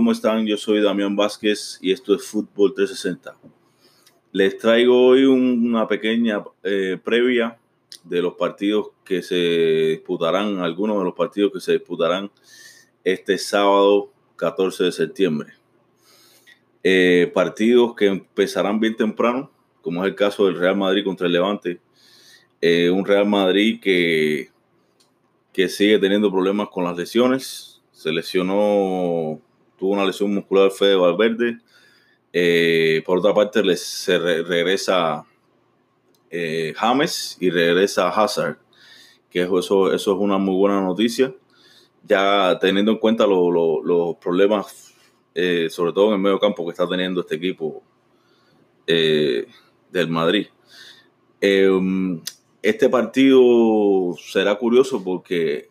¿cómo están? Yo soy Damián Vázquez y esto es Fútbol 360. Les traigo hoy una pequeña eh, previa de los partidos que se disputarán, algunos de los partidos que se disputarán este sábado 14 de septiembre. Eh, partidos que empezarán bien temprano, como es el caso del Real Madrid contra el Levante. Eh, un Real Madrid que, que sigue teniendo problemas con las lesiones. Se lesionó, tuvo una lesión muscular Fede Valverde. Eh, por otra parte, les, se regresa James y regresa Hazard, que eso, eso es una muy buena noticia ya teniendo en cuenta los problemas, eh, sobre todo en el medio campo que está teniendo este equipo eh, del Madrid. Em, este partido será curioso porque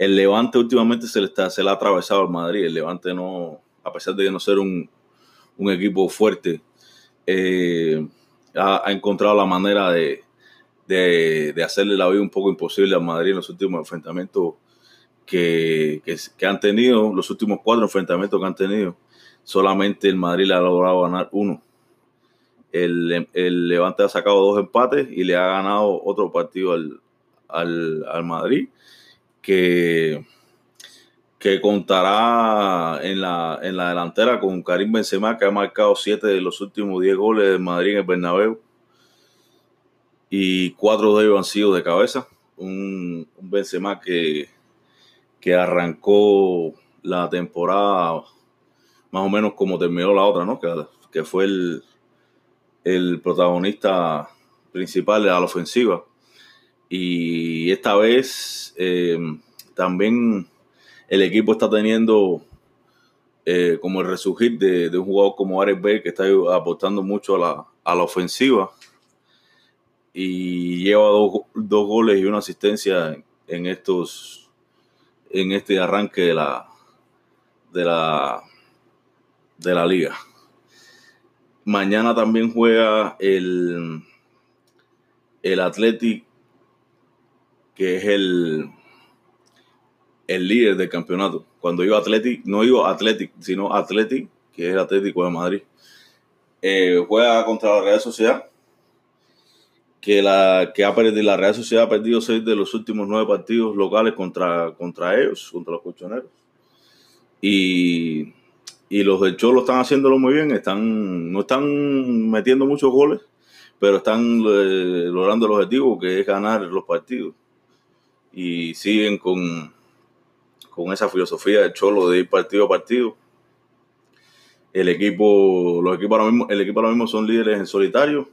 el Levante últimamente se le, está, se le ha atravesado al Madrid. El Levante no, a pesar de no ser un, equipo fuerte, eh, ha, encontrado la manera de, de, hacerle la vida un poco imposible a Madrid en los últimos enfrentamientos que, han tenido, los últimos cuatro enfrentamientos que han tenido. Solamente el Madrid le ha logrado ganar uno. El, Levante ha sacado dos empates y le ha ganado otro partido al, al, Madrid que, que contará en la, en la delantera con Karim Benzema que ha marcado siete de los últimos diez goles del Madrid en el Bernabéu y cuatro de ellos han sido de cabeza. Un, un Benzema que, que arrancó la temporada más o menos como terminó la otra, ¿no? Que, que fue el, el protagonista principal de la ofensiva. Y esta vez eh, también el equipo está teniendo eh, como el resurgir de, un jugador como Ares Bell que está aportando mucho a la, a la ofensiva y lleva dos, goles y una asistencia en estos en este arranque de la de la de la liga. Mañana también juega el el Athletic que es el el líder del campeonato. Cuando digo Athletic, no digo Athletic, sino Athletic, que es Atlético de Madrid. Eh, juega contra la Real Sociedad que la, que ha perdido, la Real Sociedad ha perdido seis de los últimos nueve partidos locales contra, contra ellos, contra los colchoneros. Y, los del Cholo están haciéndolo muy bien, están, no están metiendo muchos goles, pero están eh, logrando el objetivo que es ganar los partidos. Y siguen con, con esa filosofía del Cholo de ir partido a partido. El equipo, los equipos ahora mismo, el equipo ahora mismo son líderes en solitario.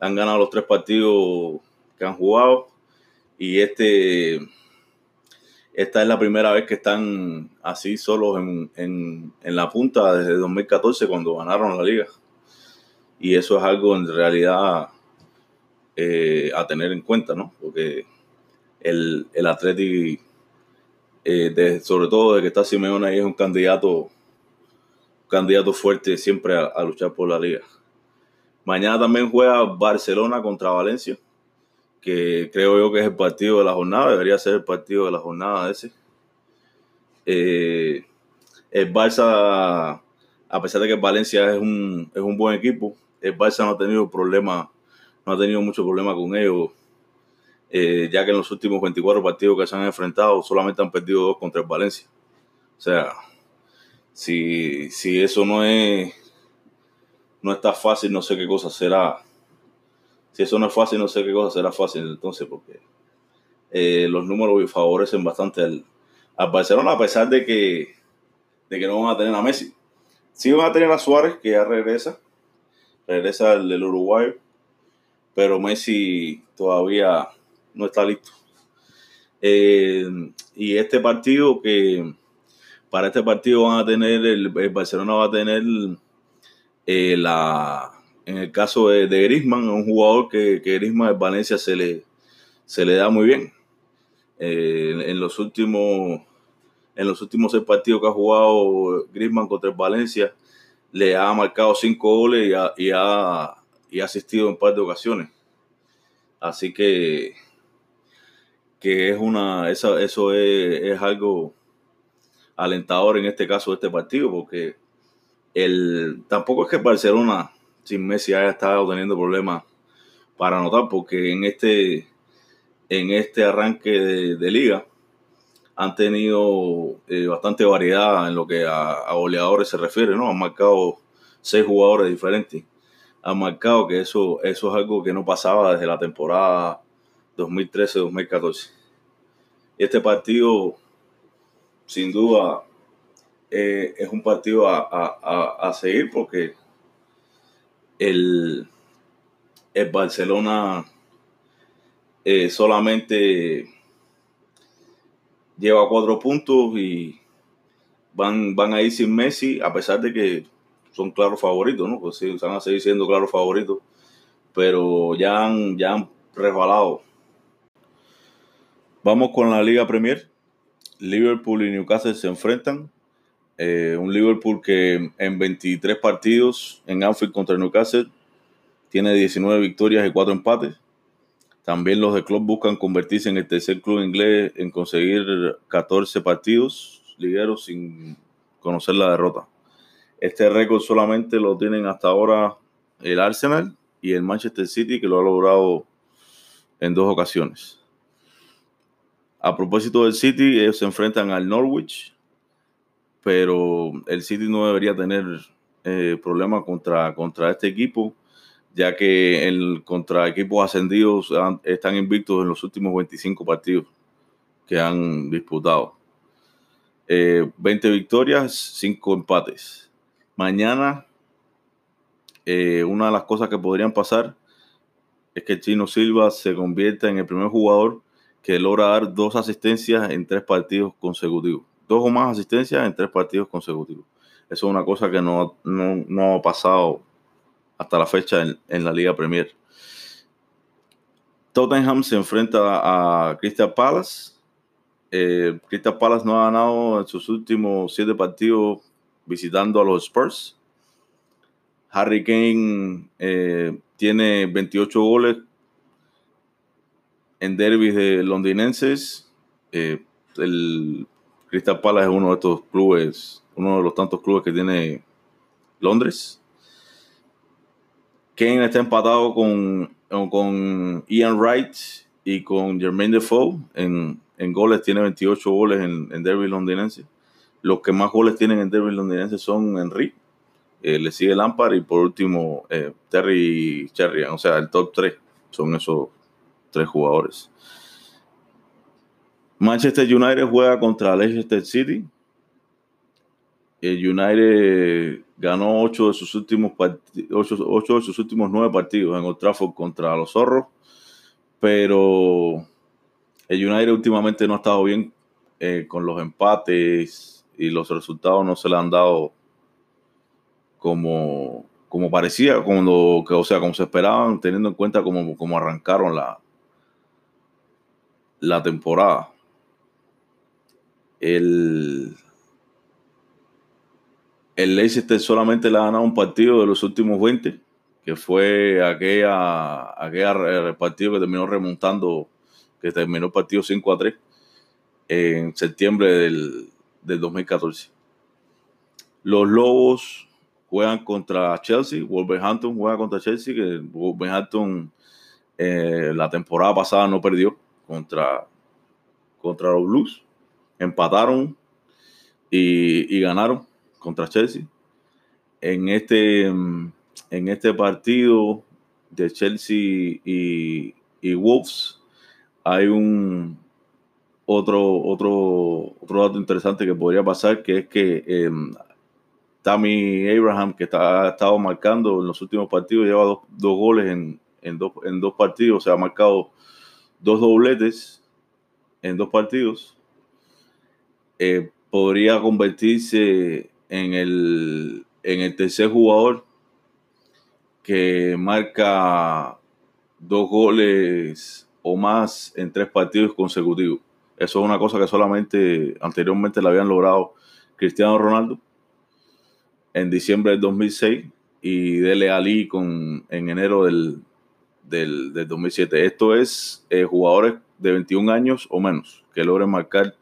Han ganado los tres partidos que han jugado y este esta es la primera vez que están así solos en, la punta desde 2014 cuando ganaron la liga. Y eso es algo en realidad eh, a tener en cuenta no porque el, el Atleti eh, sobre todo de que está Simeone ahí es un candidato candidato fuerte siempre a luchar por la liga Mañana también juega Barcelona contra Valencia, que creo yo que es el partido de la jornada, debería ser el partido de la jornada ese. Eh, el Barça, a pesar de que Valencia es un, es un buen equipo, el Barça no ha tenido problema, no ha tenido mucho problema con ellos, eh, ya que en los últimos 24 partidos que se han enfrentado solamente han perdido dos contra el Valencia. O sea, si, si eso no es no está fácil, no sé qué cosa será. Si eso no es fácil, no sé qué cosa será fácil entonces, porque eh, los números favorecen bastante al, Barcelona, a pesar de que, de que no van a tener a Messi. Sí van a tener a Suárez, que ya regresa, regresa el del Uruguay, pero Messi todavía no está listo. Eh, y este partido que para este partido van a tener el Barcelona va a tener eh, la, en el caso de, de Grisman, un jugador que, que Grisman en Valencia se le, se le da muy bien. Eh, en, los últimos en los últimos seis partidos que ha jugado Grisman contra el Valencia, le ha marcado cinco goles y ha, y ha, y ha asistido en un par de ocasiones. Así que, que es una, eso, eso es, es algo alentador en este caso de este partido, porque el, tampoco es que Barcelona sin Messi haya estado teniendo problemas para anotar, porque en este, en este arranque de, liga han tenido eh, bastante variedad en lo que a, goleadores se refiere, ¿no? Han marcado seis jugadores diferentes. Han marcado que eso, eso es algo que no pasaba desde la temporada 2013-2014. Y este partido, sin duda, eh, es un partido a, seguir porque el, el Barcelona eh, solamente lleva cuatro puntos y van, van a ir sin Messi, a pesar de que son claros favoritos, ¿no? Pues sí, van a seguir siendo claros favoritos, pero ya han, ya han resbalado. Vamos con la Liga Premier. Liverpool y Newcastle se enfrentan. Eh, un Liverpool que en 23 partidos en Anfield contra Newcastle tiene 19 victorias y 4 empates. También los de club buscan convertirse en el tercer club inglés en conseguir 14 partidos ligueros sin conocer la derrota. Este récord solamente lo tienen hasta ahora el Arsenal y el Manchester City, que lo ha logrado en dos ocasiones. A propósito del City, ellos se enfrentan al Norwich, pero el City no debería tener eh, problemas contra, contra este equipo, ya que el, contra equipos ascendidos están invictos en los últimos 25 partidos que han disputado. 20 eh, victorias, 5 empates. Mañana, eh, una de las cosas que podrían pasar es que Chino Silva se convierta en el primer jugador que logra dar dos asistencias en tres partidos consecutivos. Dos o más asistencias en tres partidos consecutivos. Eso es una cosa que no, no, ha pasado hasta la fecha en, la Liga Premier. Tottenham se enfrenta a Crystal Palace. Eh, Crystal Palace no ha ganado en sus últimos siete partidos visitando a los Spurs. Harry Kane eh, tiene 28 goles en derbis de londinenses. Eh, el Crystal Palace es uno de estos clubes, uno de los tantos clubes que tiene Londres. Kane está empatado con, con Ian Wright y con Jermaine Defoe. En, en goles tiene 28 goles en, en derby londinense. Los que más goles tienen en derby londinense son Henry, eh, le sigue Lampard y por último eh, Terry Cherry. O sea, el top 3 son esos tres jugadores. Manchester United juega contra Leicester City. El United ganó ocho de sus últimos ocho, de sus últimos nueve partidos en Old Trafford contra los zorros, pero el United últimamente no ha estado bien eh, con los empates y los resultados no se le han dado como, como parecía, como, o sea, como se esperaban, teniendo en cuenta cómo, cómo arrancaron la, la temporada. El, el Leicester solamente le ha ganado un partido de los últimos 20, que fue aquella, aquella partido que terminó remontando, que terminó el partido 5 a 3 en septiembre del, del 2014. Los Lobos juegan contra Chelsea, Wolverhampton juega contra Chelsea, que Wolverhampton eh, la temporada pasada no perdió contra, contra los Blues. Empataron y, ganaron contra Chelsea. En este, en este partido de Chelsea y, Wolves hay un otro, otro, otro dato interesante que podría pasar, que es que em, Tammy Abraham, que está, ha estado marcando en los últimos partidos, lleva dos, goles en, en, dos, en dos partidos, se ha marcado dos dobletes en dos partidos, eh, podría convertirse en el, en el tercer jugador que marca dos goles o más en tres partidos consecutivos. Eso es una cosa que solamente anteriormente la habían logrado Cristiano Ronaldo en diciembre del 2006 y Dele Ali con, en enero del, del, 2007. Esto es eh, jugadores de 21 años o menos que logren marcar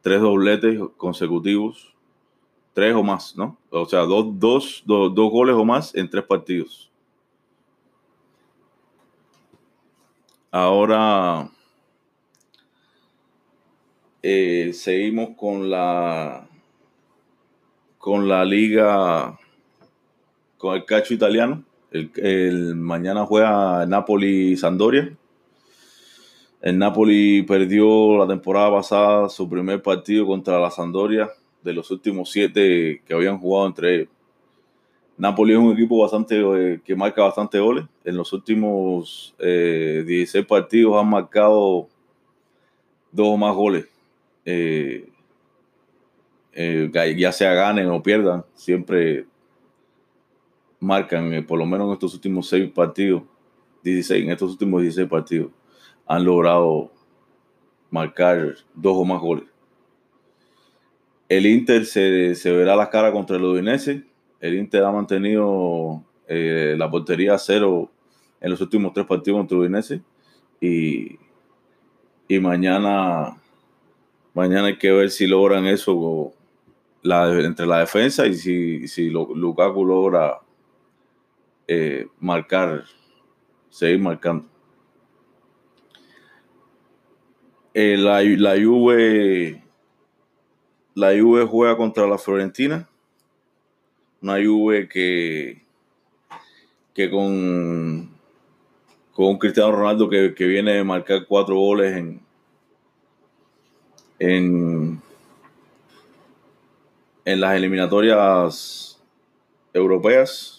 tres dobletes consecutivos, tres o más, ¿no? O sea, dos, dos, dos, dos goles o más en tres partidos. Ahora eh, seguimos con la con la liga con el cacho italiano. El, mañana juega Napoli Sandoria. El Napoli perdió la temporada pasada su primer partido contra la Sandoria de los últimos siete que habían jugado entre ellos. Napoli es un equipo bastante eh, que marca bastante goles. En los últimos 16 eh, partidos han marcado dos o más goles. Eh, ya sea ganen o pierdan, siempre marcan, por lo menos en estos últimos 6 partidos, 16, en estos últimos 16 partidos, han logrado marcar dos o más goles. El Inter se, se verá la cara contra el Udinese el Inter ha mantenido eh, la portería a cero en los últimos tres partidos contra Udinese y, y mañana, mañana hay que ver si logran eso entre la defensa y si, si Lukaku logra eh, marcar, seguir marcando. Eh, la, la Juve la Juve juega contra la Fiorentina una Juve que, que con, con un Cristiano Ronaldo que, viene a marcar cuatro goles en, en, en las eliminatorias europeas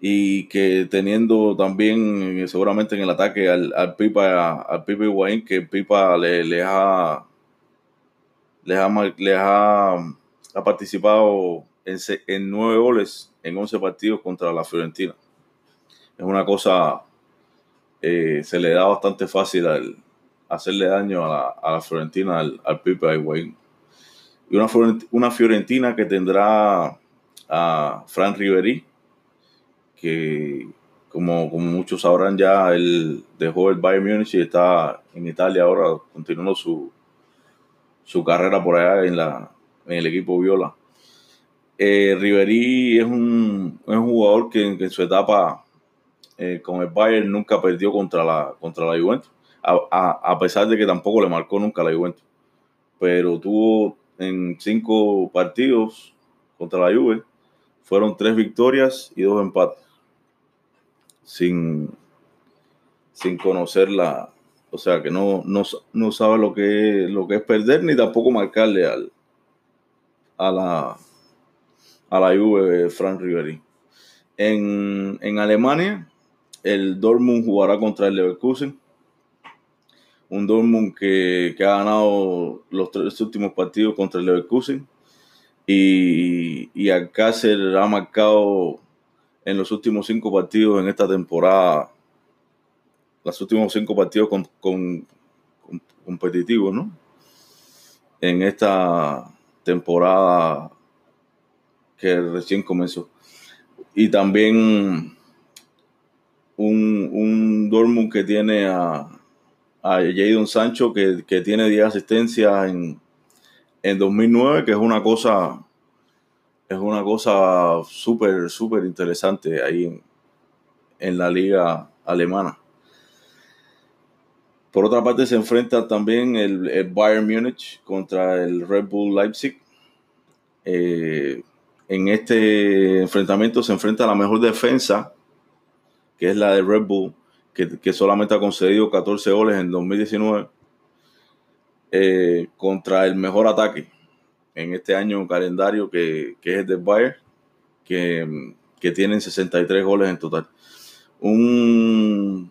y que teniendo también seguramente en el ataque al, al Pipa al Pipa Higuaín que Pipa le, ha ha, ha, participado en, nueve goles en 11 partidos contra la Fiorentina. Es una cosa, eh, se le da bastante fácil hacerle daño a la, Fiorentina, al, al Pipe Higuaín. Y una, una Fiorentina que tendrá a Fran Riveri, que como, como muchos sabrán ya, él dejó el Bayern Múnich y está en Italia ahora, continuando su, su carrera por allá en, la, en el equipo Viola. Eh, Riverí es un, jugador que, en su etapa eh, con el Bayern nunca perdió contra la, contra la Juventus, a, pesar de que tampoco le marcó nunca la Juventus. Pero tuvo en cinco partidos contra la Juve, fueron tres victorias y dos empates. Sin, sin conocerla, o sea que no, no, sabe lo que, lo que es perder ni tampoco marcarle al, a la a la Juve Frank Ribery. En, en, Alemania, el Dortmund jugará contra el Leverkusen. Un Dortmund que, que ha ganado los tres últimos partidos contra el Leverkusen. Y, y Alcácer ha marcado en los últimos cinco partidos en esta temporada, los últimos cinco partidos con, con, competitivos, ¿no? En esta temporada que recién comenzó. Y también un, un Dortmund que tiene a, a Jadon Sancho, que, tiene 10 asistencias en, en 2009, que es una cosa es una cosa súper, súper interesante ahí en, la liga alemana. Por otra parte se enfrenta también el, el Bayern Múnich contra el Red Bull Leipzig. Eh, en este enfrentamiento se enfrenta la mejor defensa, que es la de Red Bull, que, solamente ha concedido 14 goles en 2019, eh, contra el mejor ataque en este año calendario, que, es el de Bayern, que, que, tienen 63 goles en total. Un,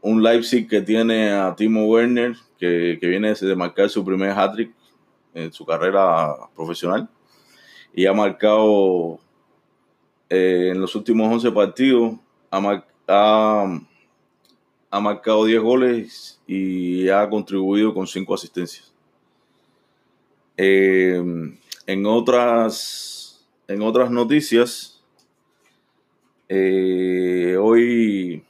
un Leipzig que tiene a Timo Werner, que, que viene de marcar su primer hat-trick en su carrera profesional y ha marcado eh, en los últimos 11 partidos, ha, ha, marcado 10 goles y ha contribuido con 5 asistencias. Eh, en, otras, en otras noticias, eh, hoy,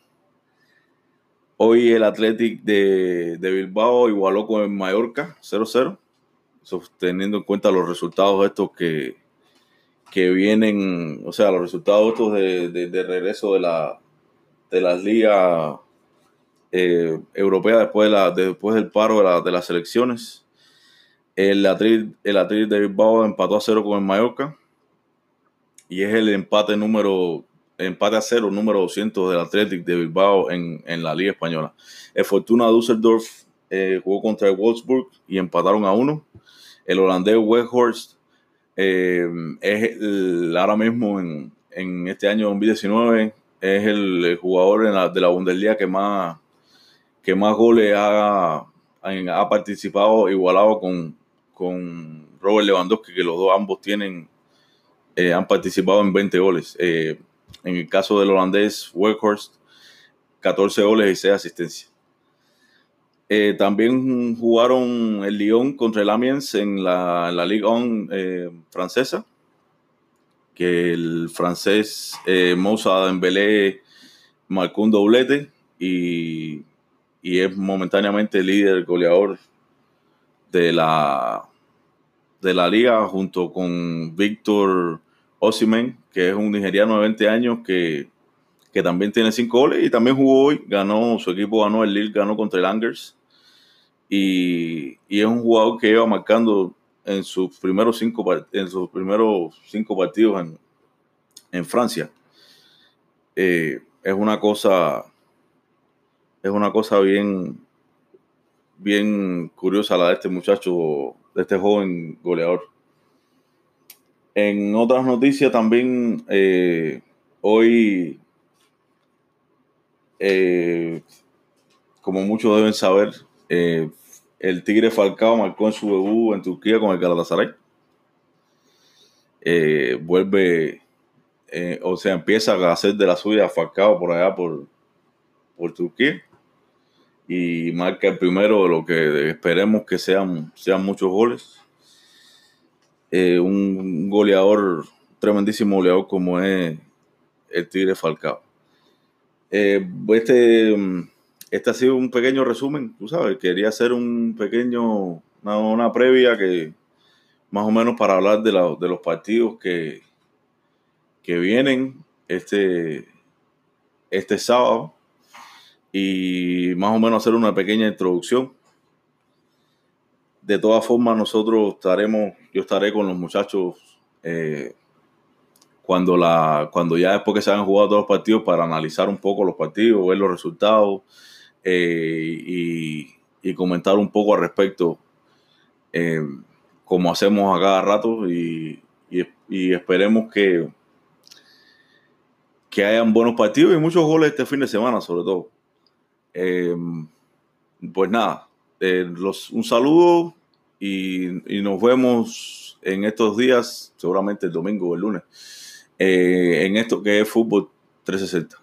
hoy el Athletic de, de Bilbao igualó con Mallorca 0-0 teniendo en cuenta los resultados estos que, que vienen, o sea, los resultados estos de, regreso de, la, de las ligas eh, europeas después, de la, después del paro de, las elecciones. El Atril, de Bilbao empató a cero con el Mallorca y es el empate número empate a cero número 200 del Athletic de Bilbao en, la Liga Española. El Fortuna Düsseldorf eh, jugó contra el Wolfsburg y empataron a uno. El holandés Weghorst eh, es ahora mismo en, este año 2019 es el, jugador de la Bundesliga que más, que más goles ha, ha participado, igualado con, con Robert Lewandowski, que los dos ambos tienen, eh, han participado en 20 goles. Eh, en el caso del holandés Weghorst, 14 goles y 6 asistencias. Eh, también jugaron el Lyon contra el Amiens en la, la Ligue 1 eh, francesa, que el francés Moussa Dembélé marcó un doblete y, y, es momentáneamente líder goleador de la, de la liga junto con Víctor Osimhen, que es un nigeriano de 20 años que, que también tiene 5 goles y también jugó hoy, ganó, su equipo ganó el Lille, ganó contra el Angers y, es un jugador que iba marcando en sus primeros cinco, en sus primeros cinco partidos en, Francia. Eh, es una cosa es una cosa bien bien curiosa la de este muchacho, de este joven goleador. En otras noticias también, eh, hoy, eh, como muchos deben saber, el Tigre Falcao marcó en su debut en Turquía con el Galatasaray. Eh, vuelve, eh, o sea, empieza a hacer de la suya Falcao por allá por, por Turquía y marca el primero de lo que esperemos que sean, sean muchos goles. Eh, un goleador, tremendísimo goleador como es el Tigre Falcao. este este ha sido un pequeño resumen, tú sabes, quería hacer un pequeño, una, previa que más o menos para hablar de, de los partidos que, que vienen este, este sábado y más o menos hacer una pequeña introducción. De todas formas, nosotros estaremos, yo estaré con los muchachos eh, cuando, la, cuando ya después que se hayan jugado todos los partidos para analizar un poco los partidos, ver los resultados, eh, y, comentar un poco al respecto, eh, como hacemos a cada rato, y, esperemos que, que hayan buenos partidos y muchos goles este fin de semana, sobre todo. Eh, pues nada, los, un saludo y, nos vemos en estos días, seguramente el domingo o el lunes, en esto que es Fútbol 360.